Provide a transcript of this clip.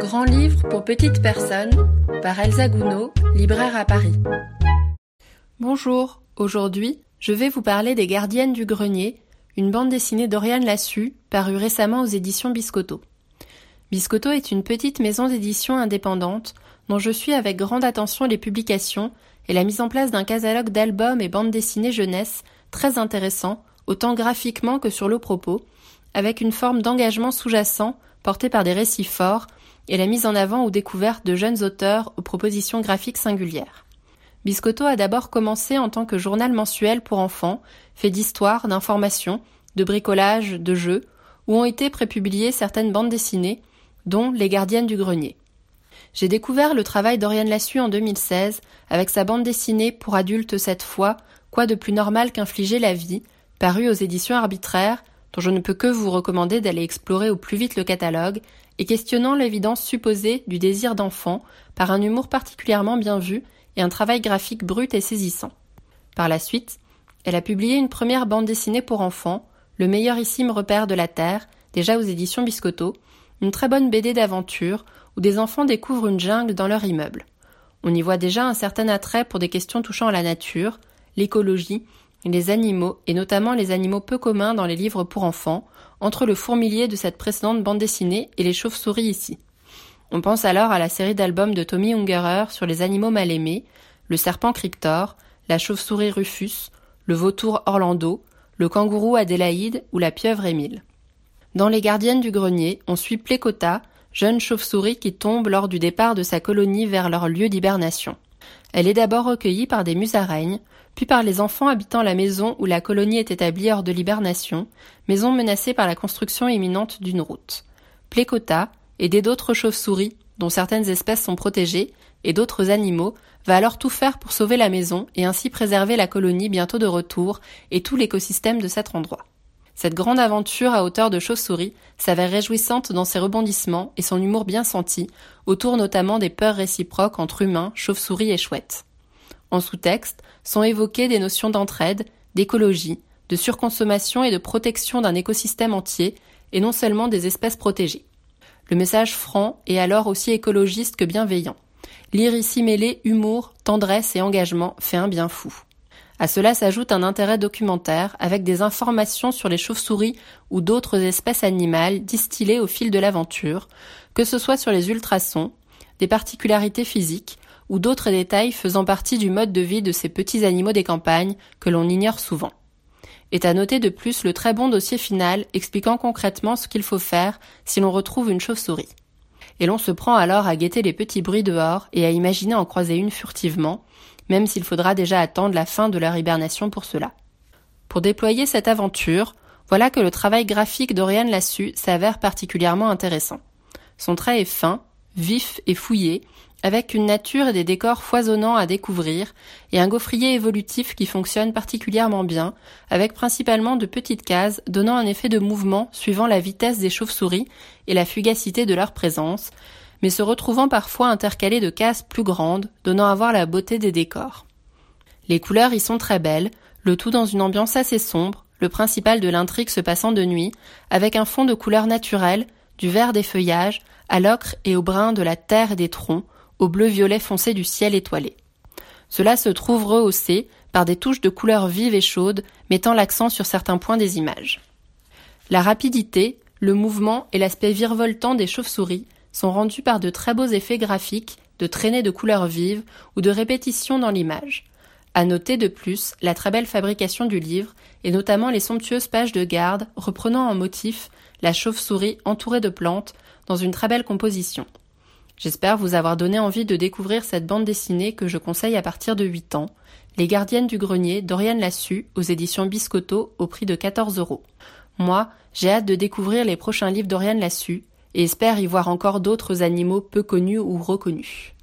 Grand livre pour petites personnes par Elsa Gounod, libraire à Paris. Bonjour, aujourd'hui je vais vous parler des Gardiennes du Grenier, une bande dessinée d'Oriane Lassu, parue récemment aux éditions Biscotto. Biscotto est une petite maison d'édition indépendante dont je suis avec grande attention les publications et la mise en place d'un catalogue d'albums et bandes dessinées jeunesse très intéressant, autant graphiquement que sur le propos, avec une forme d'engagement sous-jacent porté par des récits forts et la mise en avant ou découverte de jeunes auteurs aux propositions graphiques singulières. Biscotto a d'abord commencé en tant que journal mensuel pour enfants, fait d'histoire, d'information, de bricolage, de jeux, où ont été prépubliées certaines bandes dessinées, dont Les Gardiennes du Grenier. J'ai découvert le travail d'Oriane Lassu en 2016 avec sa bande dessinée pour adultes cette fois, Quoi de plus normal qu'infliger la vie, parue aux éditions arbitraires, dont je ne peux que vous recommander d'aller explorer au plus vite le catalogue, et questionnant l'évidence supposée du désir d'enfant par un humour particulièrement bien vu et un travail graphique brut et saisissant. Par la suite, elle a publié une première bande dessinée pour enfants, Le meilleurissime repère de la Terre, déjà aux éditions Biscotto, une très bonne BD d'aventure où des enfants découvrent une jungle dans leur immeuble. On y voit déjà un certain attrait pour des questions touchant à la nature, l'écologie, les animaux, et notamment les animaux peu communs dans les livres pour enfants, entre le fourmilier de cette précédente bande dessinée et les chauves-souris ici. On pense alors à la série d'albums de Tommy Ungerer sur les animaux mal aimés, le serpent Crictor, la chauve-souris Rufus, le vautour Orlando, le kangourou Adélaïde ou la pieuvre Émile. Dans Les Gardiennes du Grenier, on suit Plécota, jeune chauve-souris qui tombe lors du départ de sa colonie vers leur lieu d'hibernation. Elle est d'abord recueillie par des musaraignes, puis par les enfants habitant la maison où la colonie est établie hors de l'hibernation, maison menacée par la construction imminente d'une route. Plécota, aidé d'autres chauves-souris, dont certaines espèces sont protégées, et d'autres animaux, va alors tout faire pour sauver la maison et ainsi préserver la colonie bientôt de retour et tout l'écosystème de cet endroit. Cette grande aventure à hauteur de chauve-souris s'avère réjouissante dans ses rebondissements et son humour bien senti, autour notamment des peurs réciproques entre humains, chauves-souris et chouettes. En sous-texte sont évoquées des notions d'entraide, d'écologie, de surconsommation et de protection d'un écosystème entier, et non seulement des espèces protégées. Le message franc est alors aussi écologiste que bienveillant. Lire ici mêlé humour, tendresse et engagement fait un bien fou. À cela s'ajoute un intérêt documentaire avec des informations sur les chauves-souris ou d'autres espèces animales distillées au fil de l'aventure, que ce soit sur les ultrasons, des particularités physiques ou d'autres détails faisant partie du mode de vie de ces petits animaux des campagnes que l'on ignore souvent. Est à noter de plus le très bon dossier final expliquant concrètement ce qu'il faut faire si l'on retrouve une chauve-souris. Et l'on se prend alors à guetter les petits bruits dehors et à imaginer en croiser une furtivement, même s'il faudra déjà attendre la fin de leur hibernation pour cela. Pour déployer cette aventure, voilà que le travail graphique d'Oriane Lassu s'avère particulièrement intéressant. Son trait est fin, vif et fouillé, avec une nature et des décors foisonnants à découvrir, et un gaufrier évolutif qui fonctionne particulièrement bien, avec principalement de petites cases donnant un effet de mouvement suivant la vitesse des chauves-souris et la fugacité de leur présence, mais se retrouvant parfois intercalées de cases plus grandes, donnant à voir la beauté des décors. Les couleurs y sont très belles, le tout dans une ambiance assez sombre, le principal de l'intrigue se passant de nuit, avec un fond de couleurs naturelles, du vert des feuillages, à l'ocre et au brun de la terre et des troncs, au bleu-violet foncé du ciel étoilé. Cela se trouve rehaussé par des touches de couleurs vives et chaudes, mettant l'accent sur certains points des images. La rapidité, le mouvement et l'aspect virevoltant des chauves-souris sont rendus par de très beaux effets graphiques, de traînées de couleurs vives ou de répétitions dans l'image. À noter de plus la très belle fabrication du livre et notamment les somptueuses pages de garde reprenant en motif la chauve-souris entourée de plantes dans une très belle composition. J'espère vous avoir donné envie de découvrir cette bande dessinée que je conseille à partir de 8 ans, Les Gardiennes du Grenier d'Oriane Lassu aux éditions Biscotto au prix de 14 euros. Moi, j'ai hâte de découvrir les prochains livres d'Oriane Lassu et espère y voir encore d'autres animaux peu connus ou reconnus.